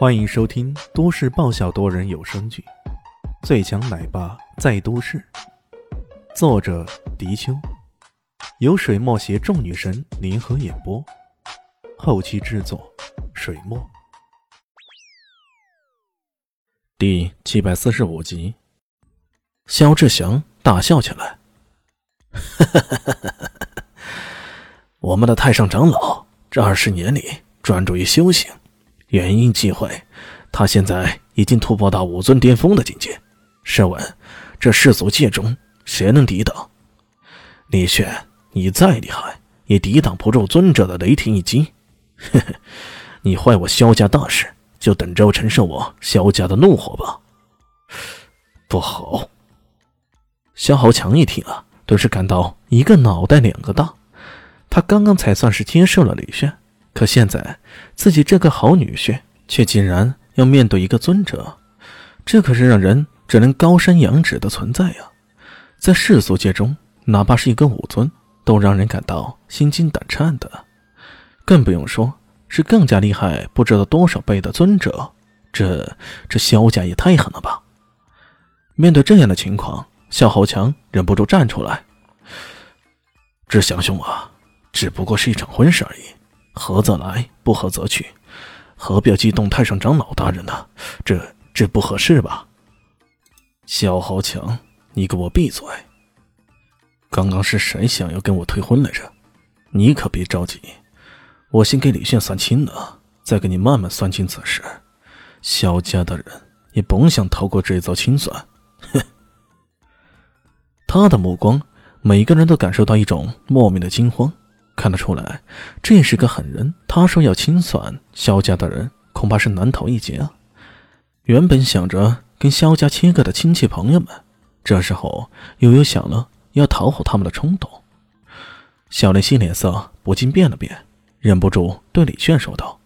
欢迎收听都市爆笑多人有声剧《最强奶爸在都市》，作者：迪秋，由水墨携众女神联合演播，后期制作：水墨。第七百四十五集，肖志祥大笑起来：“ 我们的太上长老这二十年里专注于修行。”原因际会，他现在已经突破到五尊巅峰的境界。试问，这世俗界中谁能抵挡？李炫，你再厉害，也抵挡不住尊者的雷霆一击。呵呵，你坏我萧家大事，就等着承受我萧家的怒火吧。不好！萧豪强一听啊，顿时感到一个脑袋两个大。他刚刚才算是接受了李炫。可现在，自己这个好女婿却竟然要面对一个尊者，这可是让人只能高山仰止的存在呀！在世俗界中，哪怕是一个武尊，都让人感到心惊胆颤的，更不用说是更加厉害不知道多少倍的尊者。这这萧家也太狠了吧！面对这样的情况，萧豪强忍不住站出来：“志祥兄啊，只不过是一场婚事而已。”合则来，不合则去，何必要激动太上长老大人呢？这这不合适吧？萧豪强，你给我闭嘴！刚刚是谁想要跟我退婚来着？你可别着急，我先给李炫算清了，再给你慢慢算清此事。萧家的人也甭想逃过这一遭清算。哼！他的目光，每个人都感受到一种莫名的惊慌。看得出来，这也是个狠人。他说要清算萧家的人，恐怕是难逃一劫啊！原本想着跟萧家切割的亲戚朋友们，这时候又有想了要讨好他们的冲动。小林心脸色不禁变了变，忍不住对李炫说道：“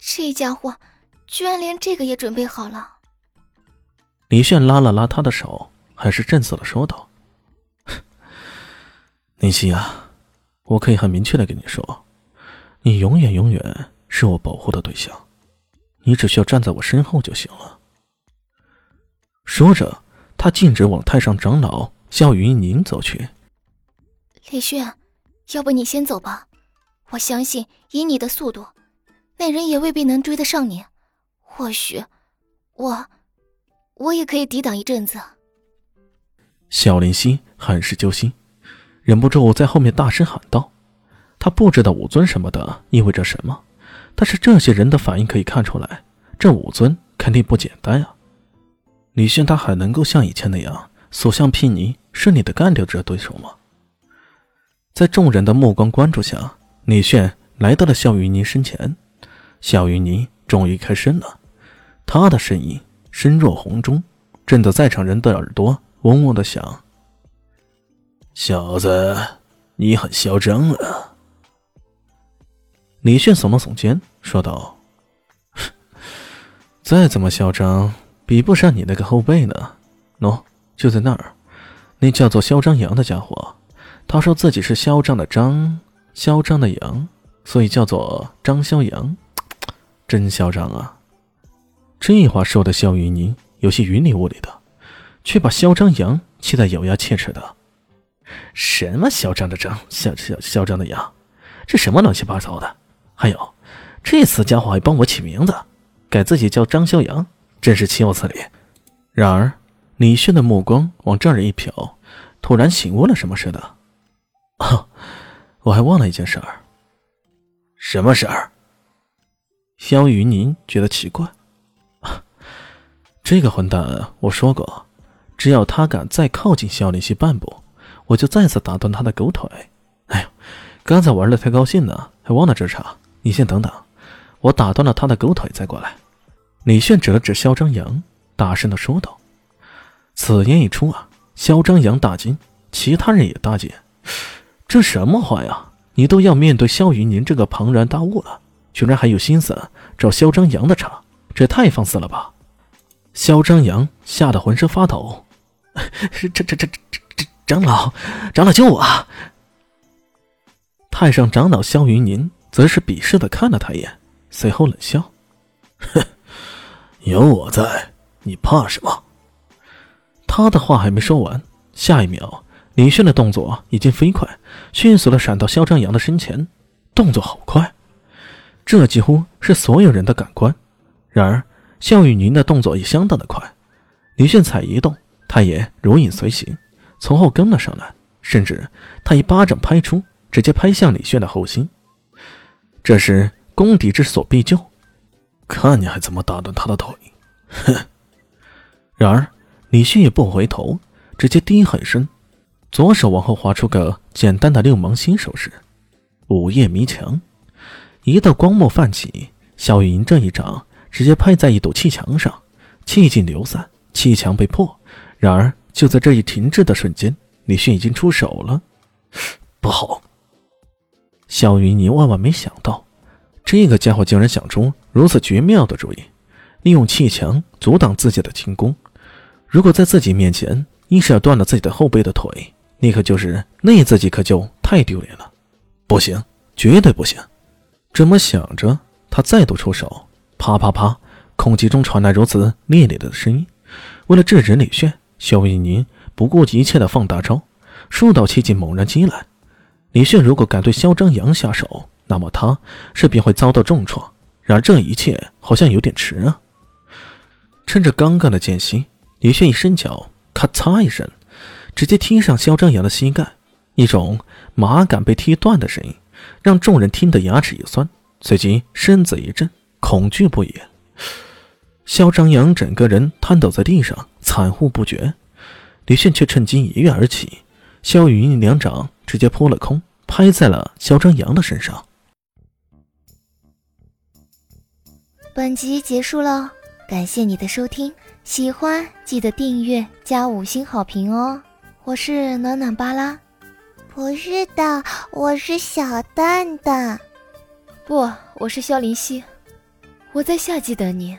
这家伙居然连这个也准备好了。”李炫拉了拉他的手，还是正色的说道。林夕啊，我可以很明确的跟你说，你永远永远是我保护的对象，你只需要站在我身后就行了。说着，他径直往太上长老萧云宁走去。李轩，要不你先走吧，我相信以你的速度，那人也未必能追得上你。或许，我，我也可以抵挡一阵子。小林夕很是揪心。忍不住在后面大声喊道：“他不知道武尊什么的意味着什么，但是这些人的反应可以看出来，这武尊肯定不简单呀。”李炫他还能够像以前那样所向披靡，顺利的干掉这对手吗？在众人的目光关注下，李炫来到了肖云宁身前。肖云宁终于开声了，他的声音声若洪钟，震得在场人的耳朵嗡嗡的响。小子，你很嚣张啊！李炫耸了耸肩，说道：“ 再怎么嚣张，比不上你那个后辈呢。喏，就在那儿，那叫做嚣张杨的家伙，他说自己是嚣张的张，嚣张的杨，所以叫做张嚣杨，真嚣张啊！”这话说的肖云宁有些云里雾里的，却把嚣张杨气得咬牙切齿的。什么嚣张的张，嚣嚣嚣张的扬，这什么乱七八糟的？还有，这死家伙还帮我起名字，改自己叫张逍阳，真是岂有此理！然而，李炫的目光往这儿一瞟，突然醒悟了什么似的。啊，我还忘了一件事儿。什么事儿？萧云宁觉得奇怪。这个混蛋，我说过，只要他敢再靠近萧林溪半步。我就再次打断他的狗腿！哎呦，刚才玩的太高兴了，还忘了这茬。你先等等，我打断了他的狗腿再过来。李炫指了指肖张扬，大声的说道。此言一出啊，肖张扬大惊，其他人也大惊。这什么话呀？你都要面对肖云宁这个庞然大物了，居然还有心思找肖张扬的茬？这太放肆了吧！肖张扬吓得浑身发抖。这这这这这！长老，长老救我！太上长老萧云宁则是鄙视的看了他一眼，随后冷笑：“哼，有我在，你怕什么？他的话还没说完，下一秒，李炫的动作已经飞快，迅速的闪到肖张扬的身前，动作好快，这几乎是所有人的感官。然而，肖雨宁的动作也相当的快，李炫才一动，他也如影随形，从后跟了上来，甚至他一巴掌拍出，直接拍向李炫的后心。这是攻敌之所必救，看你还怎么打断他的腿！哼！然而李迅也不回头，直接低喊声，左手往后划出个简单的六芒星手势，午夜迷墙，一道光幕泛起，萧云这一掌直接拍在一堵气墙上，气劲流散，气墙被破。然而就在这一停滞的瞬间，李迅已经出手了，不好！肖云霓万万没想到，这个家伙竟然想出如此绝妙的主意，利用气墙阻挡自己的进攻。如果在自己面前硬是要断了自己的后背的腿，那可就是那自己可就太丢脸了。不行，绝对不行！这么想着，他再度出手，啪啪啪，空气中传来如此烈烈的声音。为了制止李炫，萧逸宁不顾一切的放大招，数道气劲猛然击来。李炫如果敢对肖张扬下手，那么他势必会遭到重创。然而这一切好像有点迟啊！趁着刚刚的间隙，李炫一伸脚，咔嚓一声，直接踢上肖张扬的膝盖。一种马杆被踢断的声音，让众人听得牙齿一酸，随即身子一震，恐惧不已。肖张扬整个人瘫倒在地上，惨呼不绝。李炫却趁机一跃而起，萧雨一两掌直接扑了空。拍在了肖张扬的身上。本集结束了，感谢你的收听，喜欢记得订阅加五星好评哦！我是暖暖巴拉，不是的，我是小蛋蛋，不，我是萧林希，我在夏季等你。